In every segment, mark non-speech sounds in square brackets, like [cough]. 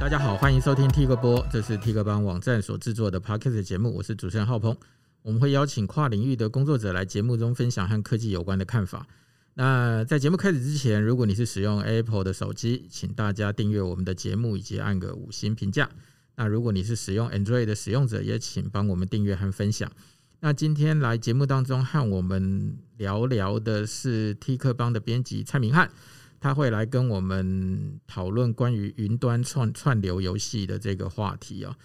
大家好，欢迎收听 T 个播，这是 T 个帮网站所制作的 Podcast 节目，我是主持人浩鹏。我们会邀请跨领域的工作者来节目中分享和科技有关的看法。那在节目开始之前，如果你是使用 Apple 的手机，请大家订阅我们的节目以及按个五星评价。那如果你是使用 Android 的使用者，也请帮我们订阅和分享。那今天来节目当中和我们聊聊的是 T 客邦的编辑蔡明翰，他会来跟我们讨论关于云端串串流游戏的这个话题哦。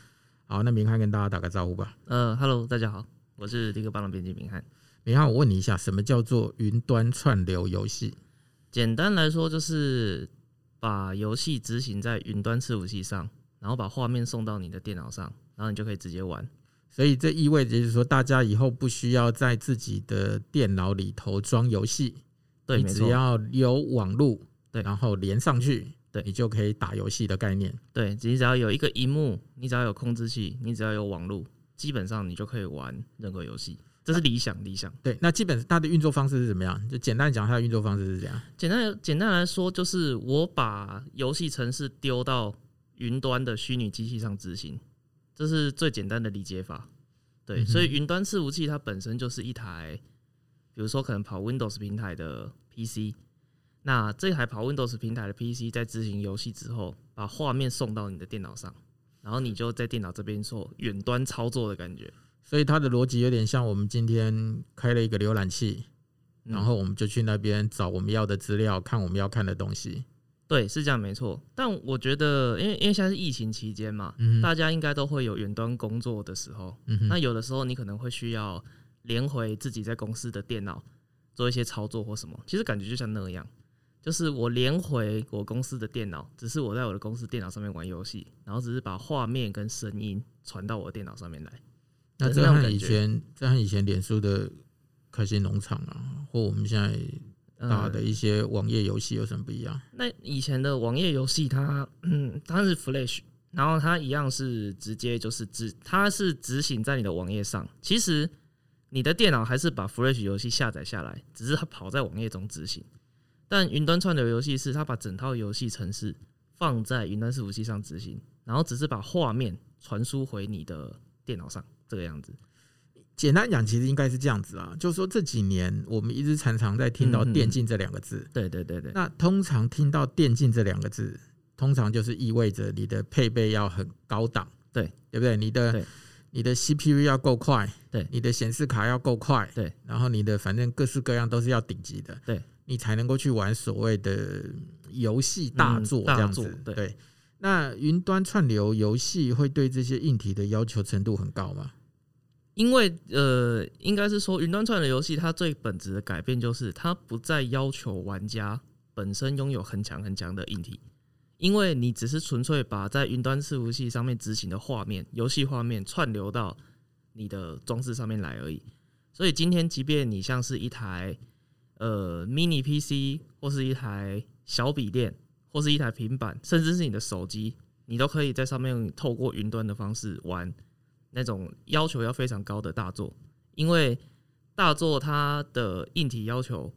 好，那明翰跟大家打个招呼吧。呃，Hello，大家好，我是 T 客邦的编辑明翰。明翰，我问你一下，什么叫做云端串流游戏？简单来说，就是把游戏执行在云端伺服器上，然后把画面送到你的电脑上，然后你就可以直接玩。所以这意味着就是说，大家以后不需要在自己的电脑里头装游戏，对，你只要有网路，对，然后连上去，对，你就可以打游戏的概念。对，你只要有一个荧幕，你只要有控制器，你只要有网路，基本上你就可以玩任何游戏。这是理想，理想。对，那基本它的运作方式是怎么样？就简单讲，它的运作方式是这样。简单简单来说，就是我把游戏程式丢到云端的虚拟机器上执行，这是最简单的理解法。对，所以云端伺服器它本身就是一台，比如说可能跑 Windows 平台的 PC。那这台跑 Windows 平台的 PC 在执行游戏之后，把画面送到你的电脑上，然后你就在电脑这边做远端操作的感觉。所以它的逻辑有点像我们今天开了一个浏览器，然后我们就去那边找我们要的资料，看我们要看的东西。对，是这样没错。但我觉得，因为因为现在是疫情期间嘛，大家应该都会有远端工作的时候。那有的时候你可能会需要连回自己在公司的电脑做一些操作或什么。其实感觉就像那样，就是我连回我公司的电脑，只是我在我的公司电脑上面玩游戏，然后只是把画面跟声音传到我的电脑上面来。那这和以前，这和以前脸书的开心农场啊，或我们现在打的一些网页游戏有什么不一样？嗯、那以前的网页游戏，它嗯，它是 Flash，然后它一样是直接就是执，它是执行在你的网页上。其实你的电脑还是把 Flash 游戏下载下来，只是它跑在网页中执行。但云端串流游戏是它把整套游戏程式放在云端伺服器上执行，然后只是把画面传输回你的电脑上。这个样子，简单讲，其实应该是这样子啊，就是说这几年我们一直常常在听到“电竞”这两个字。嗯。对对对对。那通常听到“电竞”这两个字，通常就是意味着你的配备要很高档，对对不对？你的你的 CPU 要够快，对，你的显示卡要够快，对，然后你的反正各式各样都是要顶级的，对，你才能够去玩所谓的游戏大作这样子。嗯、对。对那云端串流游戏会对这些硬体的要求程度很高吗？因为呃，应该是说云端串流游戏它最本质的改变就是它不再要求玩家本身拥有很强很强的硬体，因为你只是纯粹把在云端伺服器上面执行的画面、游戏画面串流到你的装置上面来而已。所以今天，即便你像是一台呃 mini PC 或是一台小笔电。或是一台平板，甚至是你的手机，你都可以在上面透过云端的方式玩那种要求要非常高的大作，因为大作它的硬体要求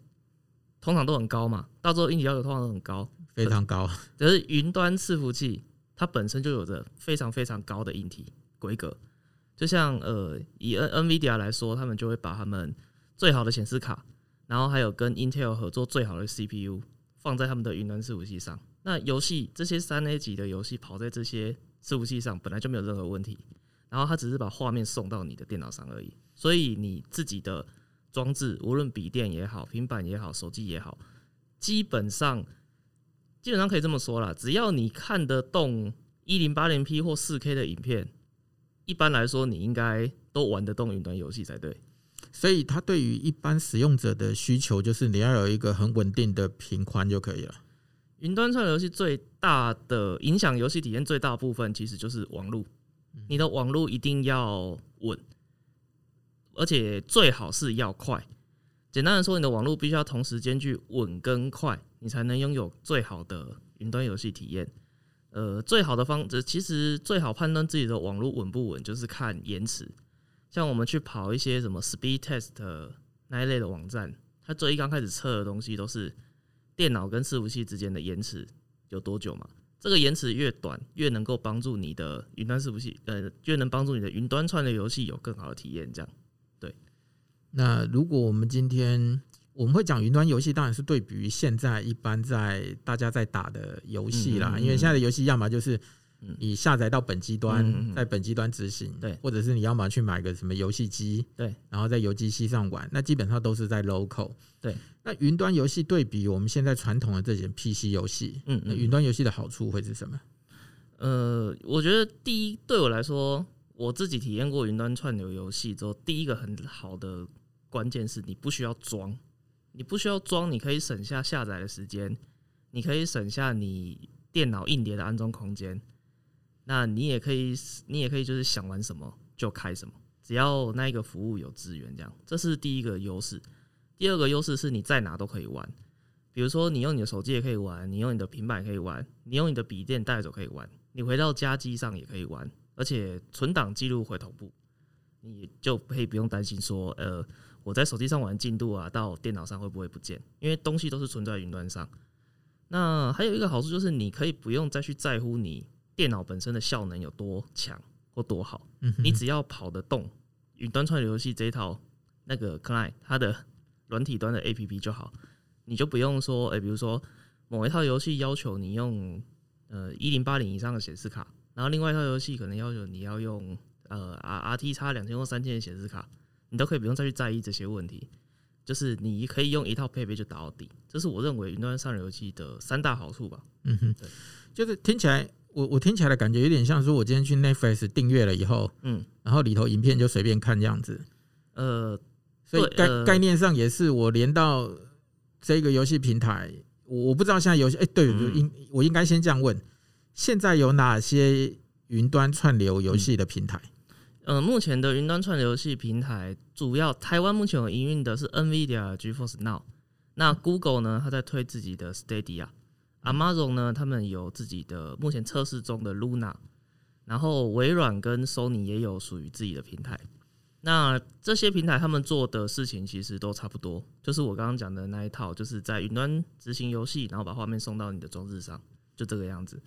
通常都很高嘛，大作硬体要求通常都很高，非常高。可是云端伺服器它本身就有着非常非常高的硬体规格，就像呃以 N NVIDIA 来说，他们就会把他们最好的显示卡，然后还有跟 Intel 合作最好的 CPU 放在他们的云端伺服器上。那游戏这些三 A 级的游戏跑在这些伺服器上本来就没有任何问题，然后它只是把画面送到你的电脑上而已。所以你自己的装置，无论笔电也好、平板也好、手机也好，基本上基本上可以这么说啦，只要你看得动一零八零 P 或四 K 的影片，一般来说你应该都玩得动云端游戏才对。所以它对于一般使用者的需求，就是你要有一个很稳定的频宽就可以了。云端串流游戏最大的影响游戏体验最大部分，其实就是网络。你的网络一定要稳，而且最好是要快。简单的说，你的网络必须要同时兼具稳跟快，你才能拥有最好的云端游戏体验。呃，最好的方式，其实最好判断自己的网络稳不稳，就是看延迟。像我们去跑一些什么 Speed Test 那一类的网站，它最一刚开始测的东西都是。电脑跟伺服器之间的延迟有多久嘛？这个延迟越短，越能够帮助你的云端伺服器，呃，越能帮助你的云端串流游戏有更好的体验。这样，那如果我们今天我们会讲云端游戏，当然是对比于现在一般在大家在打的游戏啦，嗯嗯嗯，因为现在的游戏要么就是。你下载到本机端，在本机端执行，对，或者是你要么去买个什么游戏机，对，然后在游戏机上玩，那基本上都是在 local，对。那云端游戏对比我们现在传统的这些 PC 游戏，嗯，那云端游戏的好处会是什么？呃，我觉得第一，对我来说，我自己体验过云端串流游戏之后，第一个很好的关键是你不需要装，你不需要装，你可以省下下载的时间，你可以省下你电脑硬碟的安装空间。那你也可以，你也可以就是想玩什么就开什么，只要那一个服务有资源，这样，这是第一个优势。第二个优势是你在哪都可以玩，比如说你用你的手机也可以玩，你用你的平板也可以玩，你用你的笔电带走可以玩，你回到家机上也可以玩，而且存档记录会同步，你就可以不用担心说，呃，我在手机上玩进度啊，到电脑上会不会不见？因为东西都是存在云端上。那还有一个好处就是你可以不用再去在乎你。电脑本身的效能有多强或多好，你只要跑得动，云端串流游戏这一套那个 client 它的软体端的 APP 就好，你就不用说，诶，比如说某一套游戏要求你用呃一零八零以上的显示卡，然后另外一套游戏可能要求你要用呃 R RTX 两千或三千的显示卡，你都可以不用再去在意这些问题，就是你可以用一套配备就打到底，这是我认为云端上流游戏的三大好处吧。嗯哼，对，就是听起来。我我听起来的感觉有点像说，我今天去 Netflix 订阅了以后，嗯，然后里头影片就随便看这样子，呃，所以概概念上也是我连到这个游戏平台，我不知道现在游戏，哎，对，应我应该先这样问，现在有哪些云端串流游戏的平台？呃，目前的云端串流游戏平台，主要台湾目前有营运的是 NVIDIA GeForce Now，那 Google 呢，它在推自己的 Stadia。Amazon 呢，他们有自己的目前测试中的 Luna，然后微软跟 Sony 也有属于自己的平台。那这些平台他们做的事情其实都差不多，就是我刚刚讲的那一套，就是在云端执行游戏，然后把画面送到你的装置上，就这个样子。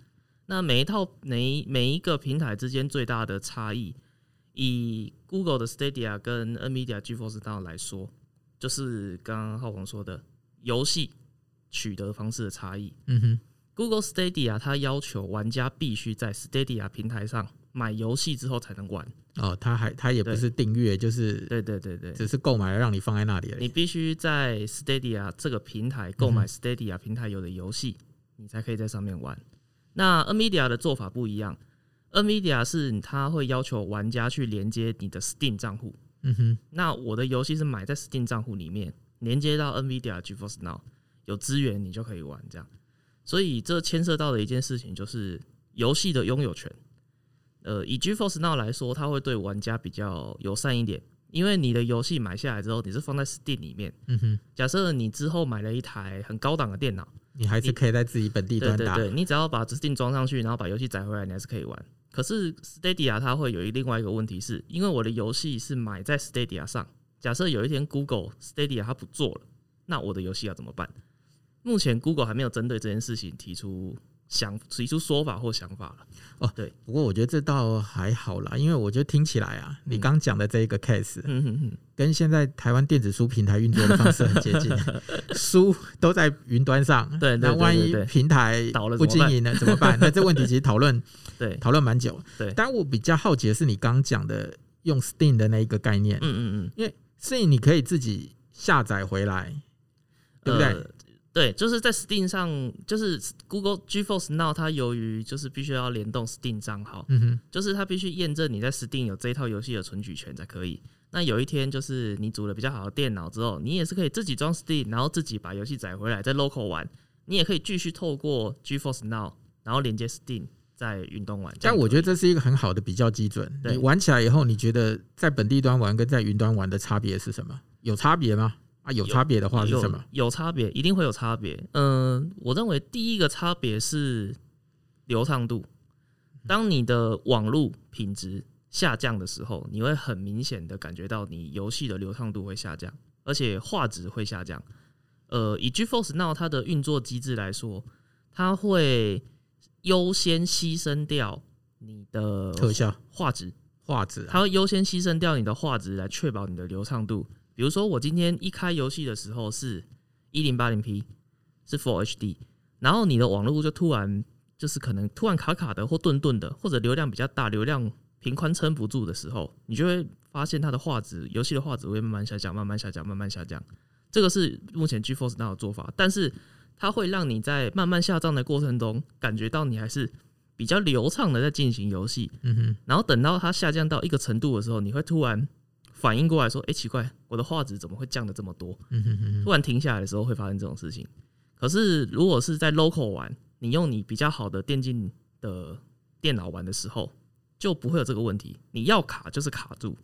那每一套每每一个平台之间最大的差异，以 Google 的 Stadia 跟 NVIDIA GeForce Now 来说，就是刚刚浩鹏说的游戏。取得方式的差异。嗯哼，Google Stadia 它要求玩家必须在 Stadia 平台上买游戏之后才能玩。哦，它还它也不是订阅，就是对对对对，只是购买了让你放在那里而已。你必须在 Stadia 这个平台购买 Stadia 平台有的游戏，你才可以在上面玩。那 NVIDIA 的做法不一样，NVIDIA 是它会要求玩家去连接你的 Steam 账户。嗯哼，那我的游戏是买在 Steam 账户里面，连接到 NVIDIA GeForce Now。有资源你就可以玩这样，所以这牵涉到的一件事情就是游戏的拥有权。呃，以 GeForce Now 来说，它会对玩家比较友善一点，因为你的游戏买下来之后，你是放在 Steam 里面。嗯哼。假设你之后买了一台很高档的电脑，你还是可以在自己本地端打。对对对，你只要把 Steam 装上去，然后把游戏载回来，你还是可以玩。可是 Stadia 它会有另外一个问题是，是因为我的游戏是买在 Stadia 上，假设有一天 Google Stadia 它不做了，那我的游戏要怎么办？目前 Google 还没有针对这件事情提出想提出说法或想法了。哦，对，不过我觉得这倒还好啦，因为我觉得听起来啊，你刚讲的这一个 case，嗯嗯嗯，跟现在台湾电子书平台运作的方式很接近，[laughs] 书都在云端上，对，那万一平台不经营了怎么办？那这问题其实讨论 [laughs] 对讨论蛮久。对，但我比较好奇的是你刚讲的用 Steam 的那一个概念，嗯嗯嗯，因为 Steam 你可以自己下载回来，对不对？对，就是在 Steam 上，就是 Google GeForce Now，它由于就是必须要联动 Steam 账号，嗯哼，就是它必须验证你在 Steam 有这一套游戏的存取权才可以。那有一天，就是你组了比较好的电脑之后，你也是可以自己装 Steam，然后自己把游戏载回来，在 Local 玩。你也可以继续透过 GeForce Now，然后连接 Steam，在云端玩。但我觉得这是一个很好的比较基准。你玩起来以后，你觉得在本地端玩跟在云端玩的差别是什么？有差别吗？啊，有差别的话是什么？有，有差别，一定会有差别。嗯，我认为第一个差别是流畅度。当你的网络品质下降的时候，你会很明显的感觉到你游戏的流畅度会下降，而且画质会下降。呃，以 GeForce Now 它的运作机制来说，它会优先牺牲掉你的特效画质，画质，它会优先牺牲掉你的画质来确保你的流畅度。比如说，我今天一开游戏的时候是一零八零 P，是 Full HD，然后你的网络就突然就是可能突然卡卡的或顿顿的，或者流量比较大，流量频宽撑不住的时候，你就会发现它的画质，游戏的画质会慢慢下降，慢慢下降，慢慢下降。这个是目前 GeForce Now 的做法，但是它会让你在慢慢下降的过程中，感觉到你还是比较流畅的在进行游戏。嗯哼，然后等到它下降到一个程度的时候，你会突然。反应过来说：“哎、欸，奇怪，我的画质怎么会降的这么多？”突然停下来的时候会发生这种事情。可是如果是在 local 玩，你用你比较好的电竞的电脑玩的时候，就不会有这个问题。你要卡就是卡住，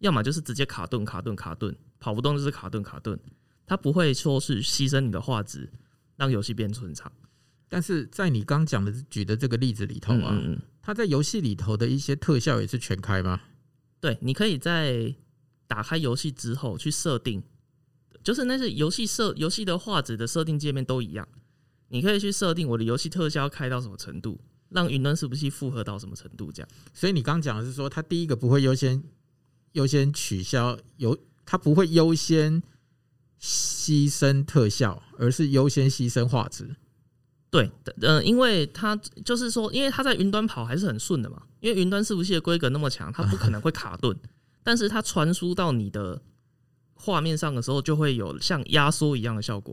要么就是直接卡顿、卡顿、卡顿，跑不动就是卡顿、卡顿。它不会说是牺牲你的画质，让游戏变顺畅。但是在你刚讲的举的这个例子里头啊，嗯它在游戏里头的一些特效也是全开吗？对，你可以在。打开游戏之后去设定，就是那些游戏设游戏的画质的设定界面都一样。你可以去设定我的游戏特效开到什么程度，让云端伺服器负荷到什么程度，这样。所以你刚讲的是说，它第一个不会优先优先取消游，它不会优先牺牲特效，而是优先牺牲画质。对，嗯，因为它就是说，因为它在云端跑还是很顺的嘛，因为云端伺服器的规格那么强，它不可能会卡顿。但是它传输到你的画面上的时候，就会有像压缩一样的效果。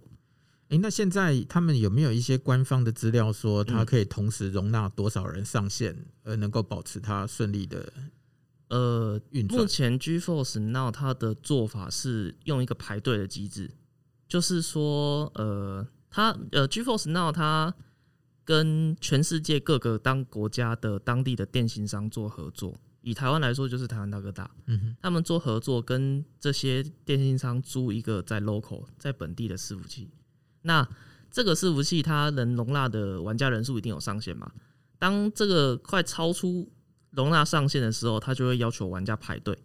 诶，那现在他们有没有一些官方的资料说，它可以同时容纳多少人上线，而能够保持它顺利的呃？目前 GeForce Now 它的做法是用一个排队的机制，就是说，呃，它呃 GeForce Now 它跟全世界各个当国家的当地的电信商做合作。以台湾来说，就是台湾大哥大，嗯哼他们做合作，跟这些电信商租一个在 local 在本地的伺服器。那这个伺服器它能容纳的玩家人数一定有上限嘛？当这个快超出容纳上限的时候，它就会要求玩家排队，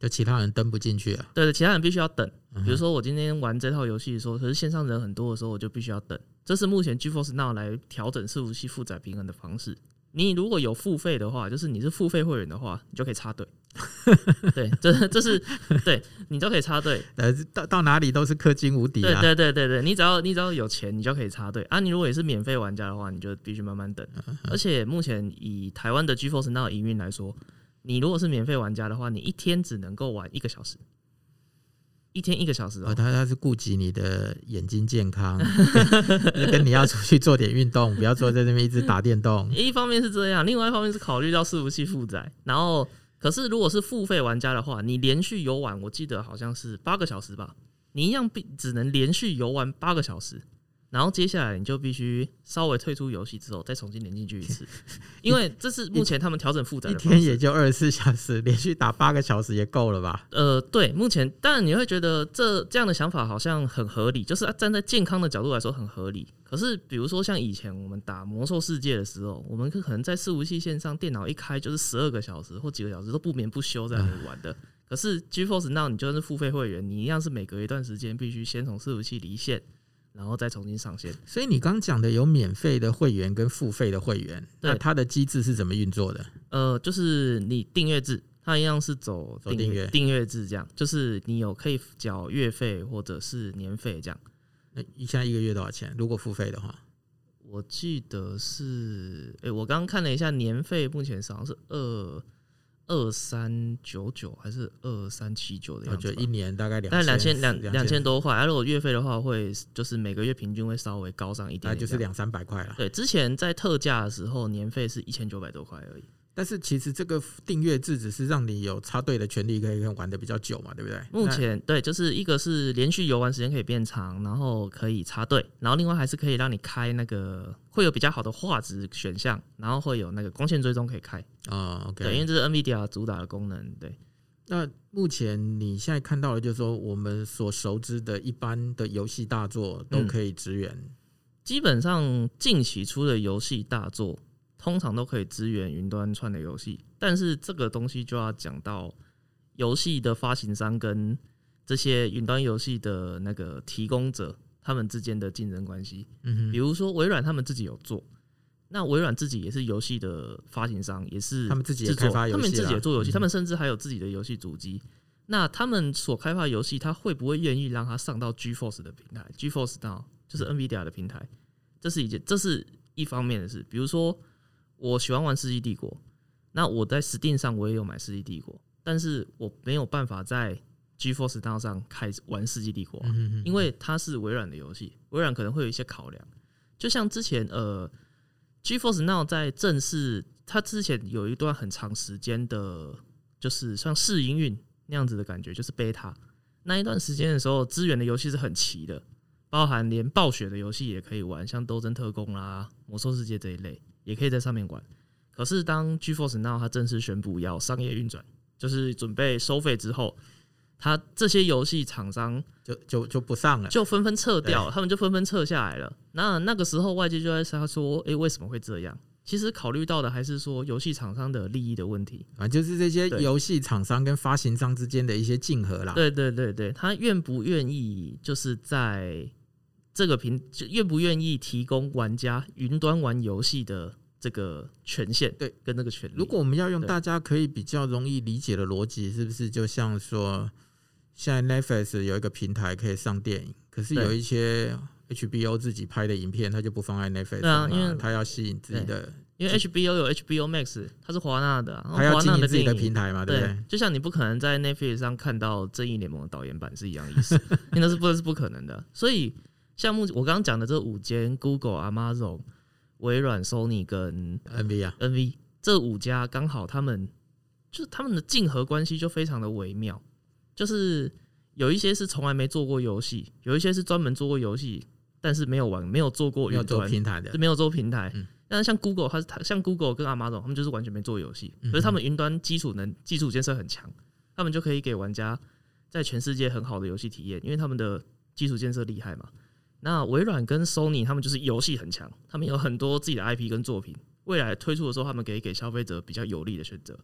就其他人登不进去啊。对，其他人必须要等。比如说我今天玩这套游戏的时候，可是线上人很多的时候，我就必须要等。这是目前 GeForce Now 来调整伺服器负载平衡的方式。你如果有付费的话，就是你是付费会员的话，你就可以插队。[laughs] 对，这这是对你就可以插队。呃，到到哪里都是氪金无敌啊！对对对对对，你只要你只要有钱，你就可以插队啊。你如果也是免费玩家的话，你就必须慢慢等。而且目前以台湾的 GeForce Now 营运来说，你如果是免费玩家的话，你一天只能够玩一个小时。一天一个小时哦，他他是顾及你的眼睛健康，[laughs] 跟，你要出去做点运动，不要坐在那边一直打电动。一方面是这样，另外一方面是考虑到伺服器负载。然后，可是如果是付费玩家的话，你连续游玩，我记得好像是八个小时吧，你一样必只能连续游玩八个小时。然后接下来你就必须稍微退出游戏之后再重新连进去一次，因为这是目前他们调整负载的。一天也就二十四小时，连续打八个小时也够了吧？呃，对，目前但你会觉得这这样的想法好像很合理，就是站在健康的角度来说很合理。可是比如说像以前我们打魔兽世界的时候，我们可能在伺服器线上电脑一开就是十二个小时或几个小时都不眠不休在那里玩的。可是 GeForce Now 你就算是付费会员，你一样是每隔一段时间必须先从伺服器离线。然后再重新上线。所以你刚讲的有免费的会员跟付费的会员，那它的机制是怎么运作的？呃，就是你订阅制，它一样是走订阅订阅制，这样就是你有可以缴月费或者是年费这样。那你现在一个月多少钱？如果付费的话，我记得是，哎，我刚刚看了一下年费，目前好像是二。二三九九还是二三七九的样子？我觉得一年大概两，但两千两两千多块。而如果月费的话，会就是每个月平均会稍微高上一点，那就是两三百块了。对，之前在特价的时候，年费是一千九百多块而已。但是其实这个订阅制只是让你有插队的权利，可以玩的比较久嘛，对不对？目前对，就是一个是连续游玩时间可以变长，然后可以插队，然后另外还是可以让你开那个会有比较好的画质选项，然后会有那个光线追踪可以开啊。OK，对，因为这是 NVIDIA 主打的功能。对，那目前你现在看到的，就是说我们所熟知的一般的游戏大作都可以支援，嗯，基本上近期出的游戏大作。通常都可以支援云端串流游戏，但是这个东西就要讲到游戏的发行商跟这些云端游戏的那个提供者他们之间的竞争关系。嗯哼，比如说微软他们自己有做，那微软自己也是游戏的发行商，也是他们自己也开发游戏，他们自己也做游戏，嗯、他们甚至还有自己的游戏主机。那他们所开发游戏，他会不会愿意让它上到 GeForce 的平台？GeForce Now 就是 NVIDIA 的平台，这是一件，这是一方面的事。比如说，我喜欢玩《世纪帝国》，那我在 Steam 上我也有买《世纪帝国》，但是我没有办法在 GeForce Now 上开玩《世纪帝国》啊，因为它是微软的游戏，微软可能会有一些考量。就像之前呃，GeForce Now 在正式，它之前有一段很长时间的，就是像试营运那样子的感觉，就是 Beta 那一段时间的时候，支援的游戏是很齐的，包含连暴雪的游戏也可以玩，像《斗争特工》啦，《魔兽世界》这一类也可以在上面玩。可是当 GeForce Now 它正式宣布要商业运转，就是准备收费之后。它这些游戏厂商就就就不上了，就纷纷撤掉，他们就纷纷撤下来了。那那个时候，外界就在他说：“诶、欸，为什么会这样？”其实考虑到的还是说游戏厂商的利益的问题啊，就是这些游戏厂商跟发行商之间的一些竞合啦。对对对对，他愿不愿意就是在这个平，就愿不愿意提供玩家云端玩游戏的这个权限？对，跟那个权利。如果我们要用大家可以比较容易理解的逻辑，是不是就像说？现在 Netflix 有一个平台可以上电影，可是有一些 HBO 自己拍的影片，它就不放在 Netflix 上，因为它要吸引自己的。因为 HBO 有 HBO Max，它是华纳的，它要经营自己的平台嘛，对不对？就像你不可能在 Netflix 上看到《正义联盟》的导演版是一样意思，因 [laughs] 为那是不是不可能的。所以像目我刚刚讲的这五间 Google、Amazon、微软、Sony 跟 NV 啊，NV 这五家刚好他们就是他们的竞合关系就非常的微妙。就是有一些是从来没做过游戏，有一些是专门做过游戏，但是没有玩，没有做过云端平台的，没有做平台。但是像 Google，它是它像 Google 跟 Amazon，他们就是完全没做游戏，可是他们云端基础能基础建设很强，他们就可以给玩家在全世界很好的游戏体验，因为他们的基础建设厉害嘛。那微软跟 Sony 他们就是游戏很强，他们有很多自己的 IP 跟作品，未来推出的时候，他们可以给消费者比较有利的选择。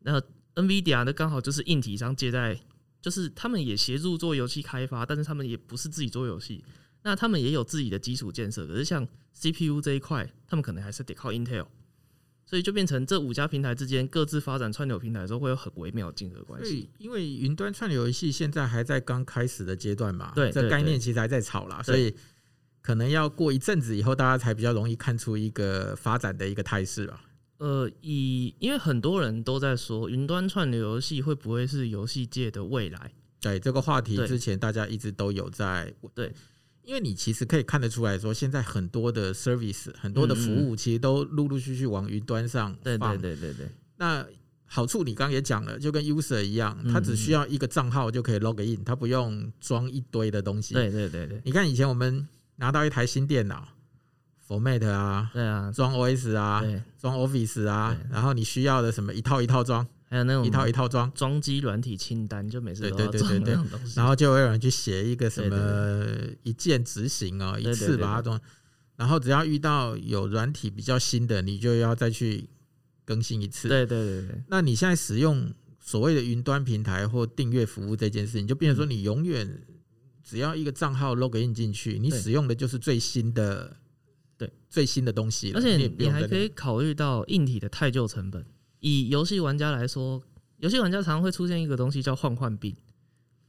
那 NVIDIA 呢，刚好就是硬体商接在。就是他们也协助做游戏开发，但是他们也不是自己做游戏，那他们也有自己的基础建设。可是像 CPU 这一块，他们可能还是得靠 Intel，所以就变成这五家平台之间各自发展串流平台的时候，会有很微妙的竞合关系。因为云端串流游戏现在还在刚开始的阶段嘛，对，这概念其实还在炒啦，所以可能要过一阵子以后，大家才比较容易看出一个发展的一个态势吧。呃，以因为很多人都在说，云端串流游戏会不会是游戏界的未来？对这个话题，之前大家一直都有在对，因为你其实可以看得出来说，现在很多的 service，很多的服务，其实都陆陆续续往云端上放。对对对对对。那好处你刚刚也讲了，就跟 user 一样，他只需要一个账号就可以 log in，他不用装一堆的东西。对对对对。你看以前我们拿到一台新电脑。Format 啊，对啊，装 OS 啊，装 Office 啊，然后你需要的什么一套一套装，还有那种一套一套装。装机软体清单，就每次都对对对。对对，然后就会有人去写一个什么一键执行哦，一次把它装，然后只要遇到有软体比较新的，你就要再去更新一次。对对对对，那你现在使用所谓的云端平台或订阅服务这件事情，就变成说你永远只要一个账号 login 进去，你使用的就是最新的。对。最新的东西，而且你还可以考虑到硬体的太旧成本。以游戏玩家来说，游戏玩家常常会出现一个东西叫换换病，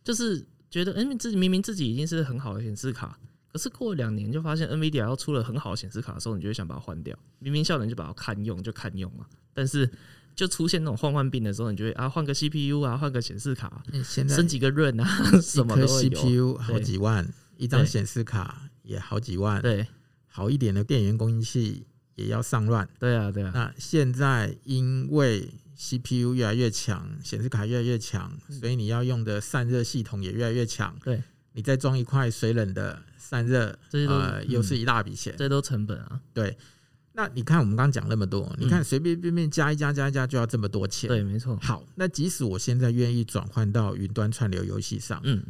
就是觉得，哎，自己明明自己已经是很好的显示卡，可是过了两年就发现 NVIDIA 要出了很好的显示卡的时候，你就会想把它换掉。明明效能就把它看用就看用嘛，但是就出现那种换换病的时候，你就会啊换个 CPU 啊，换个显示卡，升几个 RAM 啊，什么都有。CPU 好几万，一张显示卡也好几万，对。好一点的电源供应器也要上万，对啊，对啊。那现在因为 CPU 越来越强，显示卡越来越强，所以你要用的散热系统也越来越强。对，你再装一块水冷的散热，呃又是一大笔钱，这都成本啊。对，那你看我们刚刚讲那么多，你看随便便便加一加加一加就要这么多钱。对，没错。好，那即使我现在愿意转换到云端串流游戏上，嗯，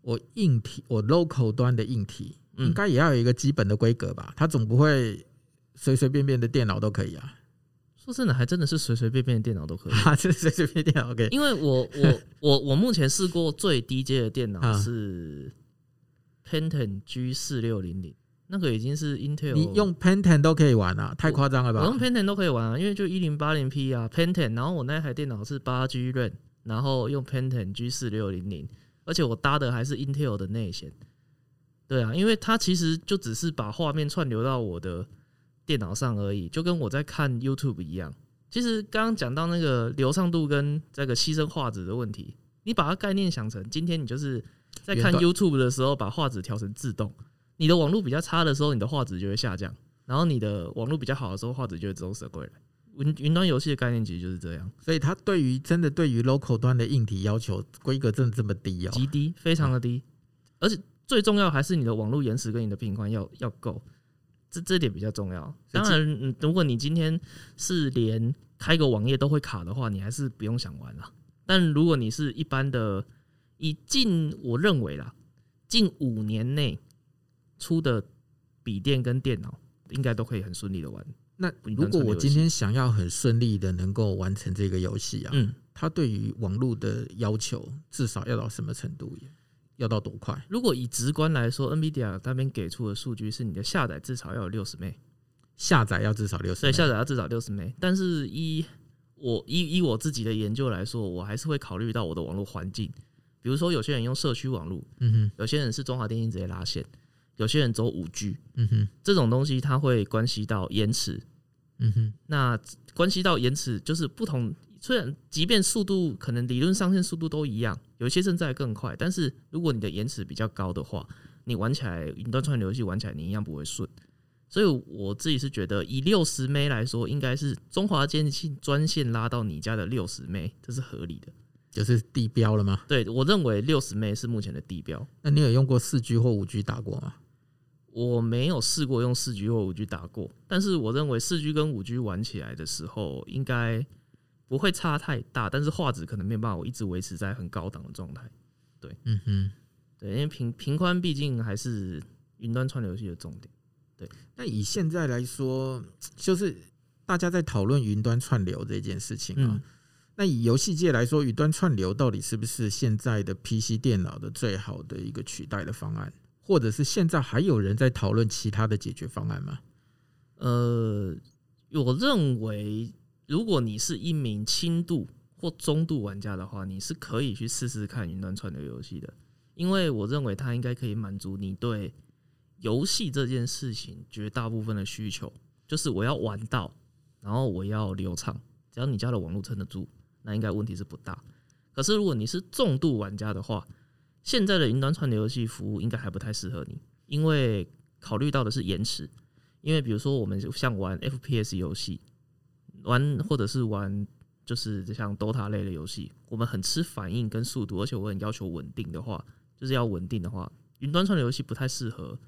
我硬体我 local 端的硬体。应该也要有一个基本的规格吧，它总不会随随便便的电脑都可以啊。说真的，还真的是随随便便的电脑都可以 [laughs] 啊，这随随便电脑 OK。因为我我我 [laughs] 我目前试过最低阶的电脑是 Pentium G 四六零零，那个已经是 Intel，你用 Pentium 都可以玩啊，太夸张了吧？我用 Pentium 都可以玩啊，因为就一零八零 P 啊，Pentium，然后我那台电脑是八 G RAM，然后用 Pentium G 四六零零，而且我搭的还是 Intel 的内线。对啊，因为它其实就只是把画面串流到我的电脑上而已，就跟我在看 YouTube 一样。其实刚刚讲到那个流畅度跟这个牺牲画质的问题，你把它概念想成，今天你就是在看 YouTube 的时候，把画质调成自动。你的网络比较差的时候，你的画质就会下降；然后你的网络比较好的时候，画质就会自动升回来。云云端游戏的概念其实就是这样，所以它对于真的对于 local 端的硬体要求规格真的这么低哦？极低，非常的低。而且最重要还是你的网络延迟跟你的频宽要要够，这这点比较重要。当然，如果你今天是连开个网页都会卡的话，你还是不用想玩了。但如果你是一般的，以近我认为啦，近五年内。出的笔电跟电脑应该都可以很顺利的玩。那如果我今天想要很顺利的能够完成这个游戏啊，嗯，它对于网络的要求至少要到什么程度？要到多快？如果以直观来说，NVIDIA 那边给出的数据是你的下载至少要有六十 M，下载要至少六十，对，下载要至少六十 M。但是依我依依我自己的研究来说，我还是会考虑到我的网络环境，比如说有些人用社区网络，嗯哼，有些人是中华电信直接拉线。有些人走五 G，嗯哼，这种东西它会关系到延迟，嗯哼，那关系到延迟就是不同。虽然即便速度可能理论上线速度都一样，有些甚至还更快，但是如果你的延迟比较高的话，你玩起来云端串流游戏玩起来你一样不会顺。所以我自己是觉得以六十 M 来说，应该是中华电信专线拉到你家的六十 M，这是合理的。就是地标了吗？对，我认为六十 M 是目前的地标。那你有用过四 G 或五 G 打过吗？我没有试过用四 G 或五 G 打过，但是我认为四 G 跟五 G 玩起来的时候应该不会差太大，但是画质可能没办法我一直维持在很高档的状态。对，嗯哼，对，因为频频宽毕竟还是云端串流游戏的重点。对，那以现在来说，就是大家在讨论云端串流这件事情啊。那以游戏界来说，云端串流到底是不是现在的 PC 电脑的最好的一个取代的方案？或者是现在还有人在讨论其他的解决方案吗？呃，我认为，如果你是一名轻度或中度玩家的话，你是可以去试试看云端串流游戏的，因为我认为它应该可以满足你对游戏这件事情绝大部分的需求，就是我要玩到，然后我要流畅，只要你家的网络撑得住，那应该问题是不大。可是如果你是重度玩家的话，现在的云端串流游戏服务应该还不太适合你，因为考虑到的是延迟。因为比如说我们像玩 FPS 游戏，玩或者是玩就是像 DOTA 类的游戏，我们很吃反应跟速度，而且我很要求稳定的话，就是要稳定的话，云端串流游戏不太适合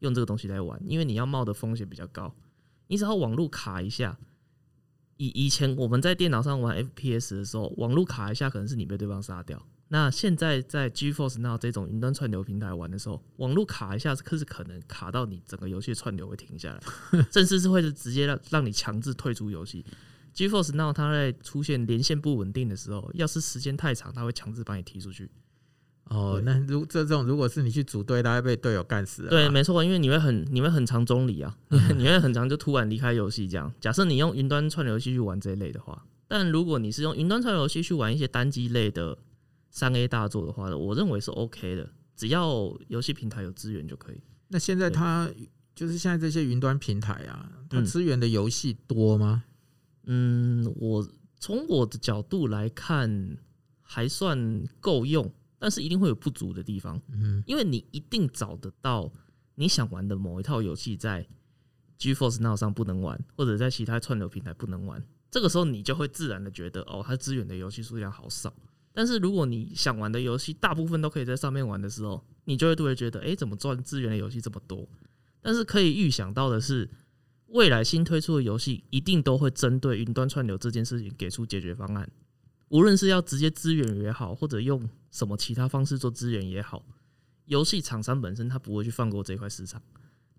用这个东西来玩，因为你要冒的风险比较高。你只要网络卡一下，以以前我们在电脑上玩 FPS 的时候，网络卡一下可能是你被对方杀掉。那现在在 GeForce Now 这种云端串流平台玩的时候，网络卡一下可是可能卡到你整个游戏串流会停下来，[laughs] 甚至是会是直接让让你强制退出游戏。GeForce Now 它在出现连线不稳定的时候，要是时间太长，它会强制把你踢出去。哦，那如这这种如果是你去组队，大概被队友干死了。对，没错，因为你会很你会很长中离啊，[laughs] 你会很长就突然离开游戏这样。假设你用云端串流游戏去玩这一类的话，但如果你是用云端串流游戏去玩一些单机类的。三 A 大作的话，我认为是 OK 的，只要游戏平台有资源就可以。那现在它就是现在这些云端平台啊，它资源的游戏多吗？嗯，我从我的角度来看还算够用，但是一定会有不足的地方。嗯，因为你一定找得到你想玩的某一套游戏在 GeForce Now 上不能玩，或者在其他串流平台不能玩，这个时候你就会自然的觉得，哦，它资源的游戏数量好少。但是如果你想玩的游戏大部分都可以在上面玩的时候，你就会突然觉得，哎，怎么赚资源的游戏这么多？但是可以预想到的是，未来新推出的游戏一定都会针对云端串流这件事情给出解决方案，无论是要直接资源也好，或者用什么其他方式做资源也好，游戏厂商本身他不会去放过这块市场，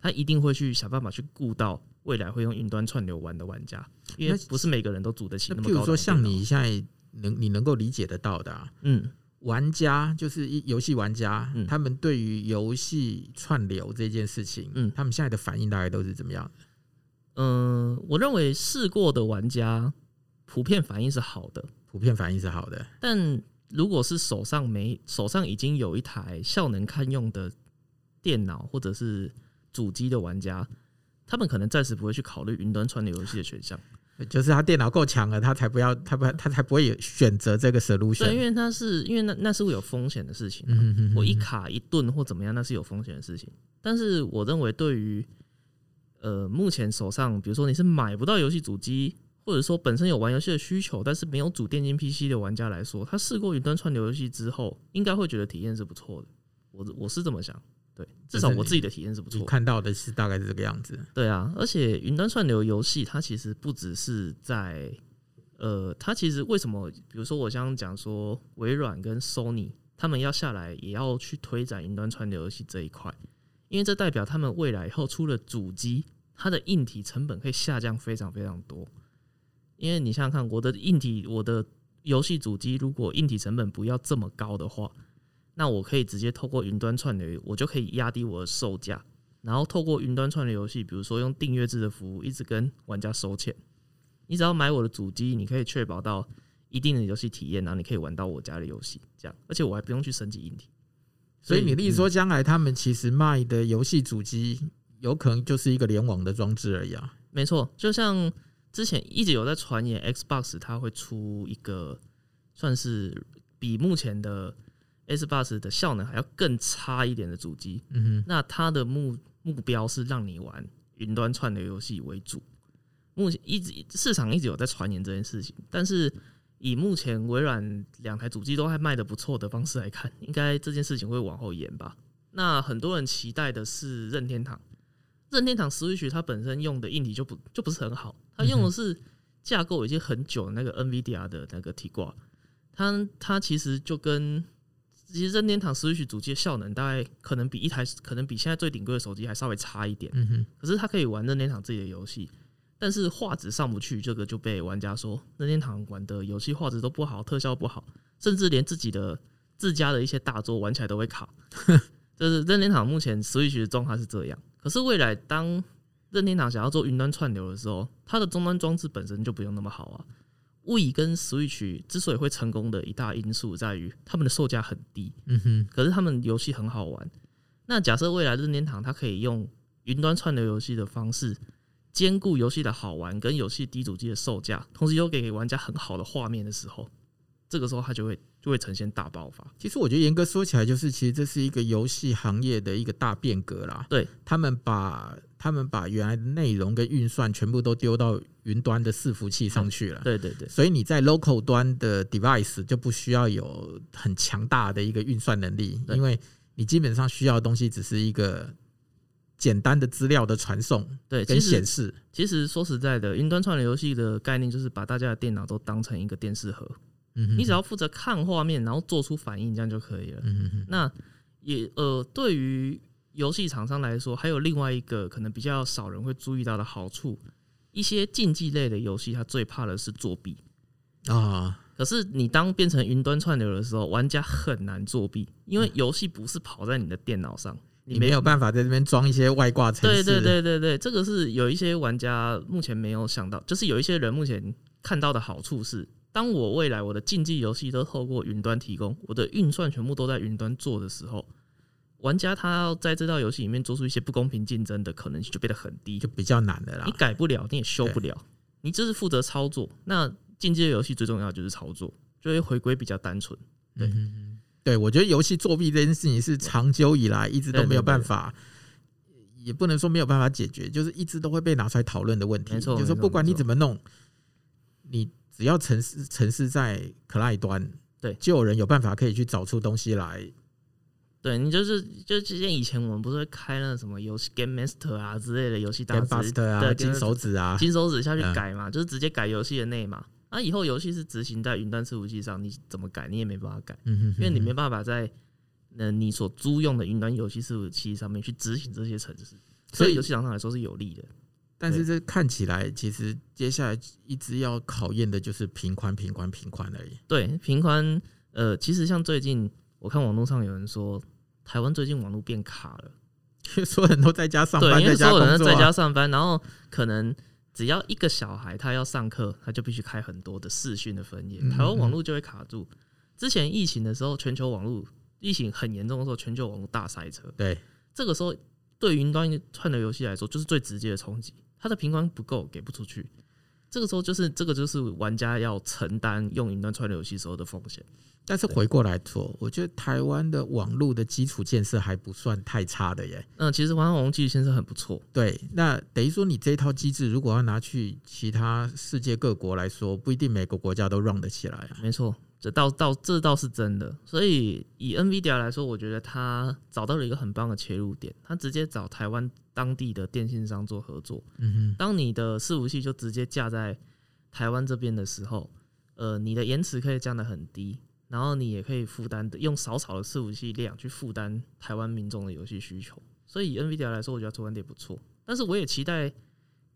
他一定会去想办法去顾到未来会用云端串流玩的玩家，因为不是每个人都组得起那么高的。比如说像你现在。能你能够理解得到的，啊，嗯，玩家就是一游戏玩家，嗯、他们对于游戏串流这件事情，嗯，他们现在的反应大概都是怎么样的？嗯、呃，我认为试过的玩家普遍反应是好的，普遍反应是好的。但如果是手上没手上已经有一台效能堪用的电脑或者是主机的玩家，他们可能暂时不会去考虑云端串流游戏的选项。就是他电脑够强了，他才不要，他不，他才不会选择这个 solution。对，因为他是因为那那是会有风险的事情。我一卡一顿或怎么样，那是有风险的事情。但是我认为，对于呃目前手上，比如说你是买不到游戏主机，或者说本身有玩游戏的需求，但是没有主电竞 PC 的玩家来说，他试过云端串流游戏之后，应该会觉得体验是不错的。我我是这么想。对，至少我自己的体验是不错。看到的是大概是这个样子。对啊，而且云端串流游戏它其实不只是在，呃，它其实为什么？比如说我刚刚讲说，微软跟 Sony 他们要下来也要去推展云端串流游戏这一块，因为这代表他们未来以后出了主机，它的硬体成本可以下降非常非常多。因为你想想看，我的硬体，我的游戏主机如果硬体成本不要这么高的话。那我可以直接透过云端串流，我就可以压低我的售价，然后透过云端串流游戏，比如说用订阅制的服务，一直跟玩家收钱。你只要买我的主机，你可以确保到一定的游戏体验，然后你可以玩到我家的游戏，这样，而且我还不用去升级硬体。所以你例如说，将来他们其实卖的游戏主机，有可能就是一个联网的装置而已啊。没错，就像之前一直有在传言，Xbox 它会出一个算是比目前的。Xbox 的效能还要更差一点的主机，嗯哼，那它的目目标是让你玩云端串流游戏为主。目前一直市场一直有在传言这件事情，但是以目前微软两台主机都还卖的不错的方式来看，应该这件事情会往后延吧。那很多人期待的是任天堂，任天堂 Switch 它本身用的硬体就不就不是很好，它用的是架构已经很久的那个 NVIDIA 的那个体挂，它它其实就跟其实任天堂 Switch 主机的效能大概可能比一台，可能比现在最顶贵的手机还稍微差一点。嗯哼。可是它可以玩任天堂自己的游戏，但是画质上不去，这个就被玩家说任天堂玩的游戏画质都不好，特效不好，甚至连自己的自家的一些大作玩起来都会卡。[laughs] 就是任天堂目前 Switch 的状态是这样。可是未来当任天堂想要做云端串流的时候，它的终端装置本身就不用那么好啊。Wii 跟 Switch 之所以会成功的一大因素在于他们的售价很低，嗯哼，可是他们游戏很好玩。那假设未来任天堂它可以用云端串流游戏的方式，兼顾游戏的好玩跟游戏低主机的售价，同时又给玩家很好的画面的时候，这个时候它就会就会呈现大爆发。其实我觉得严格说起来，就是其实这是一个游戏行业的一个大变革啦。对，他们把他们把原来的内容跟运算全部都丢到云端的伺服器上去了。对对对，所以你在 local 端的 device 就不需要有很强大的一个运算能力，因为你基本上需要的东西只是一个简单的资料的传送，对，跟显示。其实说实在的，云端串流游戏的概念就是把大家的电脑都当成一个电视盒。你只要负责看画面，然后做出反应，这样就可以了。那也呃，对于游戏厂商来说，还有另外一个可能比较少人会注意到的好处，一些竞技类的游戏，它最怕的是作弊啊。可是你当变成云端串流的时候，玩家很难作弊，因为游戏不是跑在你的电脑上，你没有办法在这边装一些外挂程式。对对对对对，这个是有一些玩家目前没有想到，就是有一些人目前看到的好处是。当我未来我的竞技游戏都透过云端提供，我的运算全部都在云端做的时候，玩家他要在这套游戏里面做出一些不公平竞争的可能性就变得很低，就比较难的啦。你改不了，你也修不了，你就是负责操作。那竞技游戏最重要就是操作，就会回归比较单纯。对、嗯，对我觉得游戏作弊这件事情是长久以来一直都没有办法，也不能说没有办法解决，就是一直都会被拿出来讨论的问题。没错，就是说不管你怎么弄，你。只要城市城市在 client 端，对，就有人有办法可以去找出东西来。对，你就是就之前以前我们不是会开那什么游戏 Game Master 啊之类的游戏大师啊，金手指啊，金手指下去改嘛，就是直接改游戏的内码。那以后游戏是执行在云端伺服器上，你怎么改你也没办法改，因为你没办法在呃你所租用的云端游戏伺服器上面去执行这些程式，所以游戏厂商来说是有利的。但是这看起来，其实接下来一直要考验的就是平宽、平宽、平宽而已。对，平宽，呃，其实像最近我看网络上有人说，台湾最近网络变卡了，因为所有人都在家上班，对，因为所有人都在家上班，然后可能只要一个小孩他要上课，他就必须开很多的视讯的分页，台湾网络就会卡住。之前疫情的时候，全球网络疫情很严重的时候，全球网络大塞车。对，这个时候对云端串流游戏来说，就是最直接的冲击。它的频宽不够，给不出去。这个时候就是这个就是玩家要承担用云端串流游戏时候的风险。但是回过来说，我觉得台湾的网络的基础建设还不算太差的耶。嗯，其实台湾网络基础建设很不错。对，那等于说你这一套机制，如果要拿去其他世界各国来说，不一定每个国家都 run 得起来啊。没错。这倒倒这倒是真的，所以以 NVIDIA 来说，我觉得他找到了一个很棒的切入点，他直接找台湾当地的电信商做合作。嗯哼，当你的伺服器就直接架在台湾这边的时候，呃，你的延迟可以降得很低，然后你也可以负担用少少的伺服器量去负担台湾民众的游戏需求。所以以 NVIDIA 来说，我觉得出发点不错。但是我也期待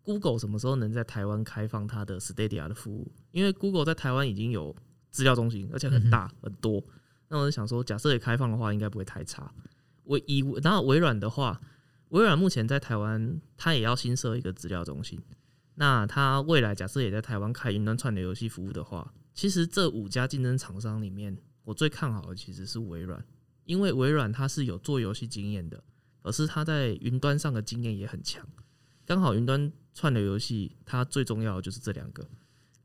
Google 什么时候能在台湾开放它的 Stadia 的服务，因为 Google 在台湾已经有。资料中心，而且很大很多。那我就想说，假设也开放的话，应该不会太差。微以然后微软的话，微软目前在台湾，它也要新设一个资料中心。那它未来假设也在台湾开云端串流游戏服务的话，其实这五家竞争厂商里面，我最看好的其实是微软，因为微软它是有做游戏经验的，而是它在云端上的经验也很强。刚好云端串流游戏，它最重要的就是这两个，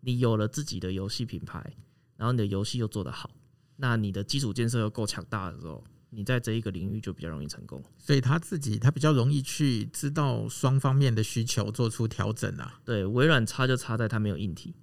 你有了自己的游戏品牌。然后你的游戏又做得好，那你的基础建设又够强大的时候，你在这一个领域就比较容易成功。所以他自己他比较容易去知道双方面的需求，做出调整啊。对，微软差就差在它没有硬体，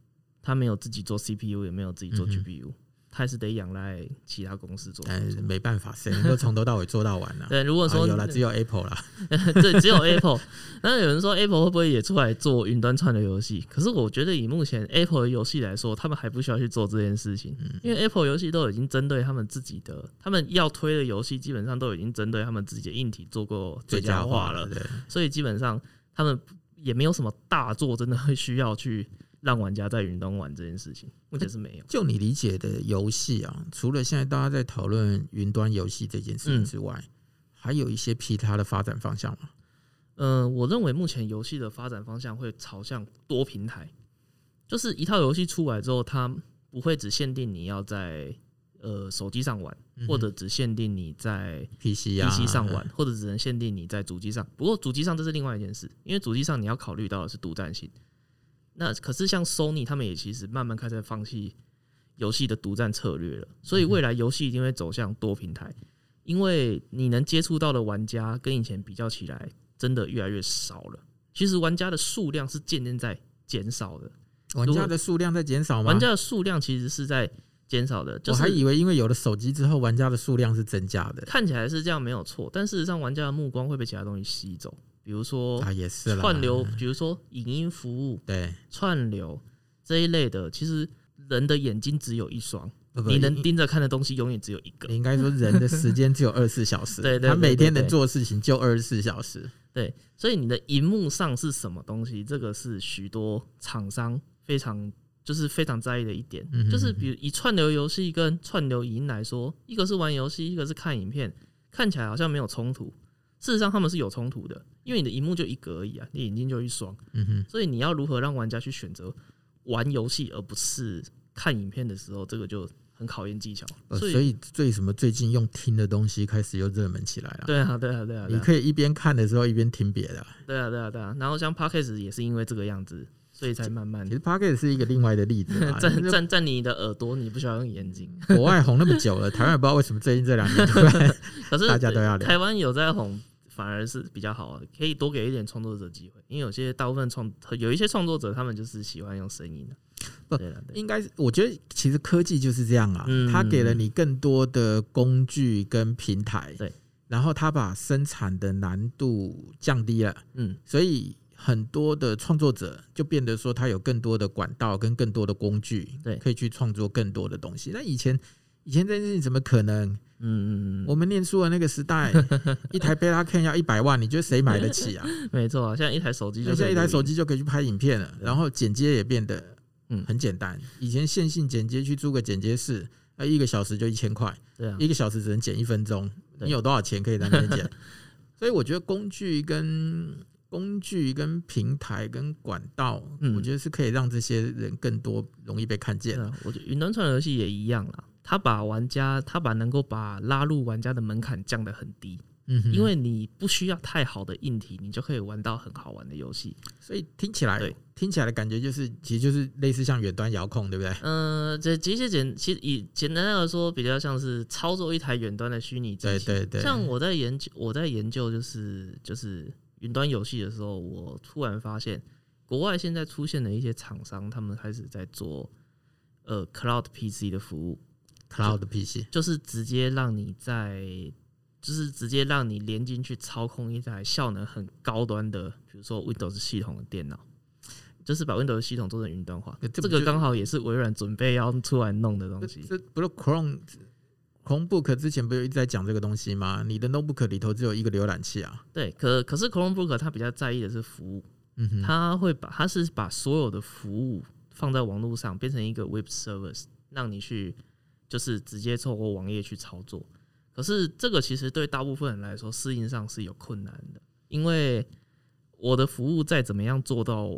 它没有自己做 CPU，也没有自己做 GPU。嗯还是得仰赖其他公司做，但是没办法，谁能够从头到尾做到完呢？[laughs] 对，如果说、啊、有了，只有 Apple 了，[laughs] 对，只有 Apple。那有人说 Apple 会不会也出来做云端串流游戏？可是我觉得以目前 Apple 的游戏来说，他们还不需要去做这件事情，因为 Apple 游戏都已经针对他们自己的，他们要推的游戏基本上都已经针对他们自己的硬体做过最佳化了，对，所以基本上他们也没有什么大作真的会需要去。让玩家在云端玩这件事情，目前是没有。就你理解的游戏啊，除了现在大家在讨论云端游戏这件事情之外，嗯、还有一些其他的发展方向吗？嗯、呃，我认为目前游戏的发展方向会朝向多平台，就是一套游戏出来之后，它不会只限定你要在呃手机上玩，或者只限定你在 PC 啊 PC 上玩，或者只能限定你在主机上。不过主机上这是另外一件事，因为主机上你要考虑到的是独占性。那可是像 Sony 他们也其实慢慢开始放弃游戏的独占策略了，所以未来游戏一定会走向多平台，因为你能接触到的玩家跟以前比较起来，真的越来越少了。其实玩家的数量是渐渐在减少的，玩家的数量在减少吗？玩家的数量其实是在减少的，我还以为因为有了手机之后，玩家的数量是增加的，看起来是这样没有错，但事实上玩家的目光会被其他东西吸走。比如说串流，比如说影音服务，对串流这一类的，其实人的眼睛只有一双，你能盯着看的东西永远只有一个。应该说人的时间只有二十四小时，[laughs] 对，他每天能做的事情就二十四小时。对，所以你的荧幕上是什么东西，这个是许多厂商非常就是非常在意的一点。就是比如以串流游戏跟串流影音来说，一个是玩游戏，一个是看影片，看起来好像没有冲突，事实上他们是有冲突的。因为你的荧幕就一格而已啊，你眼睛就一双，嗯哼，所以你要如何让玩家去选择玩游戏而不是看影片的时候，这个就很考验技巧。所以，所以最什么最近用听的东西开始又热门起来了？对啊，对啊，对啊，你可以一边看的时候一边听别的。对啊，对啊，对啊。然后像 Podcast 也是因为这个样子，所以才慢慢。其实 Podcast 是一个另外的例子，占占占你的耳朵，你不需要用眼睛。国外红那么久了，台湾也不知道为什么最近这两年突然，[laughs] 可是大家都要聊。台湾有在红。反而是比较好的，可以多给一点创作者机会，因为有些大部分创有一些创作者，他们就是喜欢用声音的。不，应该我觉得其实科技就是这样啊，它给了你更多的工具跟平台，对，然后它把生产的难度降低了，嗯，所以很多的创作者就变得说，他有更多的管道跟更多的工具，对，可以去创作更多的东西。那以前以前这件事情怎么可能？嗯嗯嗯，我们念书的那个时代，[laughs] 一台贝拉 Can 要一百万，你觉得谁买得起啊？[laughs] 没错，现在一台手机，现在一台手机就可以去拍影片了，然后剪接也变得嗯很简单。以前线性剪接去租个剪接室，那一个小时就一千块，对啊，一个小时只能剪一分钟，你有多少钱可以在那边剪？[laughs] 所以我觉得工具跟工具跟平台跟管道，我觉得是可以让这些人更多容易被看见。我觉得云端串流游戏也一样啦，他把玩家，他把能够把拉入玩家的门槛降得很低。嗯，因为你不需要太好的硬体，你就可以玩到很好玩的游戏。所以听起来，对，听起来的感觉就是，其实就是类似像远端遥控，对不对？呃，这其实简，其实以简单来说，比较像是操作一台远端的虚拟机器。对对对。像我在研究，我在研究就是就是云端游戏的时候，我突然发现，国外现在出现的一些厂商，他们开始在做呃 Cloud PC 的服务。Cloud PC 就是直接让你在。就是直接让你连进去操控一台效能很高端的，比如说 Windows 系统的电脑，就是把 Windows 系统做成云端化。这个刚好也是微软准备要出来弄的东西。这不是 Chrome Chromebook 之前不是一直在讲这个东西吗？你的 Notebook 里头只有一个浏览器啊。对，可可是 Chromebook 它比较在意的是服务，嗯哼，它会把它是把所有的服务放在网络上，变成一个 Web Service，让你去就是直接透过网页去操作。可是这个其实对大部分人来说适应上是有困难的，因为我的服务再怎么样做到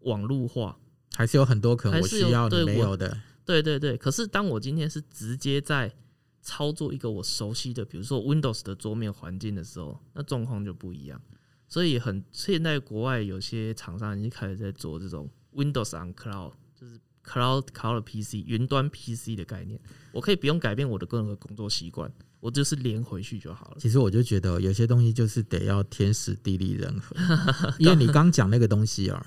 网络化，还是有很多可能我需要你没有的。对对对。可是当我今天是直接在操作一个我熟悉的，比如说 Windows 的桌面环境的时候，那状况就不一样。所以很现在国外有些厂商已经开始在做这种 Windows on Cloud，就是 Cloud Cloud PC 云端 PC 的概念。我可以不用改变我的任何工作习惯。我就是连回去就好了。其实我就觉得有些东西就是得要天时地利人和，[laughs] 因为你刚讲那个东西啊，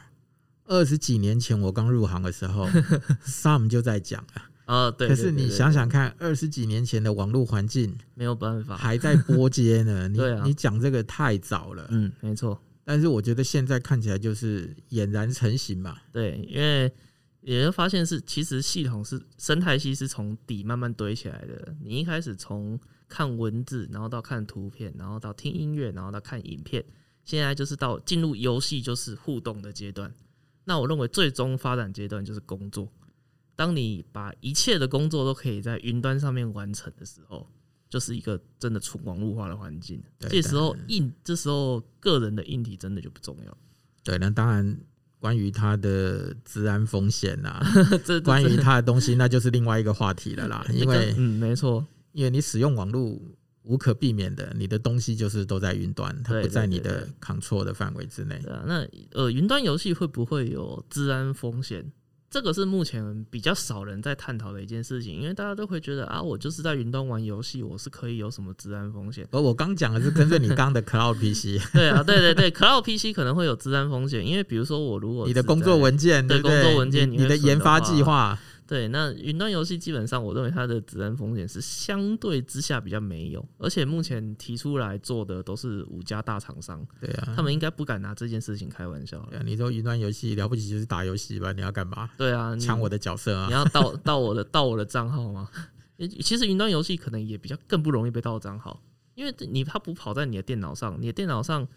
二十几年前我刚入行的时候，[laughs] Sam 就在讲啊。啊，对。可是你想想看，二十几年前的网络环境没有办法，还在拨接呢。[laughs] 你你讲这个太早了。嗯，没错。但是我觉得现在看起来就是俨然成型嘛。对，因为。也会发现是，其实系统是生态系是从底慢慢堆起来的。你一开始从看文字，然后到看图片，然后到听音乐，然后到看影片，现在就是到进入游戏就是互动的阶段。那我认为最终发展阶段就是工作。当你把一切的工作都可以在云端上面完成的时候，就是一个真的纯网络化的环境。这时候硬，这时候个人的硬体真的就不重要。对，那当然。关于它的治安风险啊，[laughs] 关于它的东西，那就是另外一个话题了啦。[laughs] 因为，嗯，没错，因为你使用网络无可避免的，你的东西就是都在云端，它不在你的 control 的范围之内。对啊，那呃，云端游戏会不会有治安风险？这个是目前比较少人在探讨的一件事情，因为大家都会觉得啊，我就是在云端玩游戏，我是可以有什么治安风险？而我刚讲的是跟着你刚的 Cloud PC。对啊，对对对，Cloud PC 可能会有治安风险，因为比如说我如果你的工作文件，对，对工作文件，你的研发计划。对，那云端游戏基本上，我认为它的资安风险是相对之下比较没有，而且目前提出来做的都是五家大厂商，对啊，他们应该不敢拿这件事情开玩笑。对啊，你说云端游戏了不起就是打游戏吧？你要干嘛？对啊，抢我的角色啊？你要盗盗我的盗我的账号吗？其实云端游戏可能也比较更不容易被盗账号，因为你它不跑在你的电脑上，你的电脑上。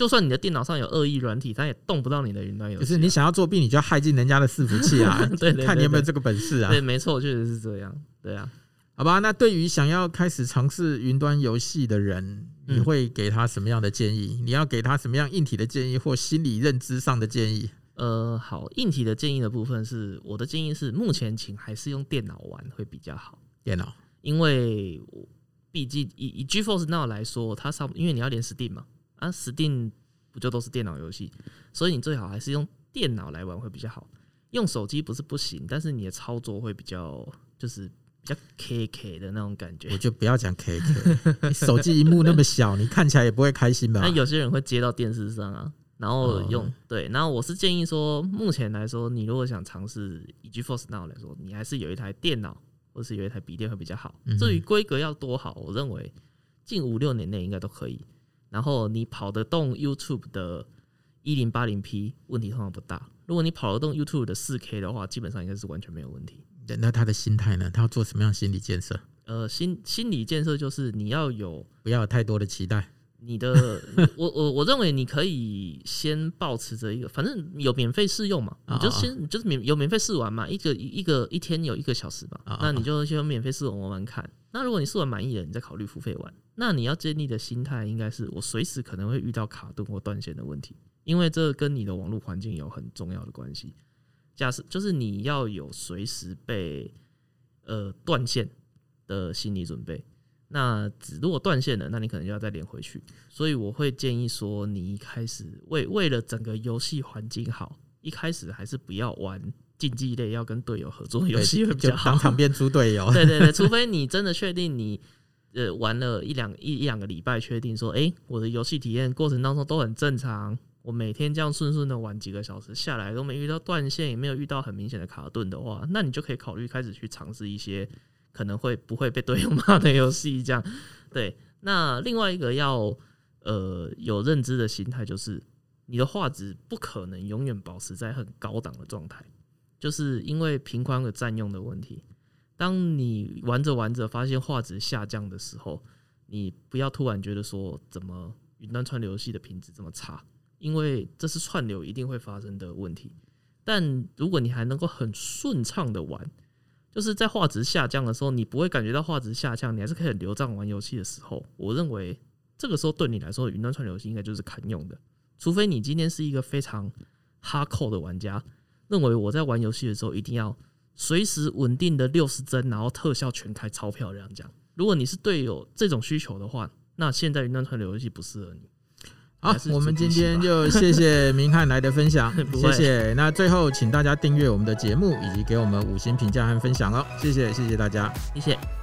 就算你的电脑上有恶意软体，它也动不到你的云端游戏。就是你想要作弊，你就要害进人家的伺服器啊！[laughs] 对，看你有没有这个本事啊！对，没错，确实是这样。对啊，好吧。那对于想要开始尝试云端游戏的人，你会给他什么样的建议？你要给他什么样硬体的建议，或心理认知上的建议？呃，好，硬体的建议的部分是，我的建议是，目前请还是用电脑玩会比较好。电脑，因为毕竟以以 GeForce Now 来说，它上因为你要连 Steam 嘛。啊，Steam 不就都是电脑游戏，所以你最好还是用电脑来玩会比较好。用手机不是不行，但是你的操作会比较就是比较 K K 的那种感觉。我就不要讲 K K，手机萤幕那么小，你看起来也不会开心吧？那有些人会接到电视上啊，然后用、哦、对。然后我是建议说，目前来说，你如果想尝试以 GeForce Now 来说，你还是有一台电脑或是有一台笔电会比较好。至于规格要多好，我认为近五六年内应该都可以。然后你跑得动 YouTube 的一零八零 P，问题通常不大。如果你跑得动 YouTube 的四 K 的话，基本上应该是完全没有问题。那他的心态呢？他要做什么样的心理建设？呃，心心理建设就是你要有不要有太多的期待。你的，[laughs] 我我我认为你可以先保持着一个，反正有免费试用嘛，你就先就是免有免费试玩嘛，一个一个一天有一个小时吧，那你就先免费试玩玩玩看。那如果你试玩满意了，你再考虑付费玩。那你要建立的心态应该是，我随时可能会遇到卡顿或断线的问题，因为这跟你的网络环境有很重要的关系。假设就是你要有随时被呃断线的心理准备。那只如果断线了，那你可能就要再连回去。所以我会建议说，你一开始为为了整个游戏环境好，一开始还是不要玩竞技类，要跟队友合作游戏会比较好。当场变猪队友。对对对，除非你真的确定你呃玩了一两一一两个礼拜，确定说，哎、欸，我的游戏体验过程当中都很正常，我每天这样顺顺的玩几个小时下来都没遇到断线，也没有遇到很明显的卡顿的话，那你就可以考虑开始去尝试一些。可能会不会被队友骂的游戏这样，[laughs] 对。那另外一个要呃有认知的心态就是，你的画质不可能永远保持在很高档的状态，就是因为频宽和占用的问题。当你玩着玩着发现画质下降的时候，你不要突然觉得说怎么云端串流游戏的品质这么差，因为这是串流一定会发生的问题。但如果你还能够很顺畅的玩，就是在画质下降的时候，你不会感觉到画质下降，你还是可以流畅玩游戏的时候，我认为这个时候对你来说，云端串流游戏应该就是堪用的。除非你今天是一个非常 hardcore 的玩家，认为我在玩游戏的时候一定要随时稳定的六十帧，然后特效全开，超漂亮这样。如果你是队友这种需求的话，那现在云端串流游戏不适合你。好，我们今天就谢谢明翰来的分享，[laughs] 谢谢。那最后，请大家订阅我们的节目，以及给我们五星评价和分享哦，谢谢，谢谢大家，谢谢。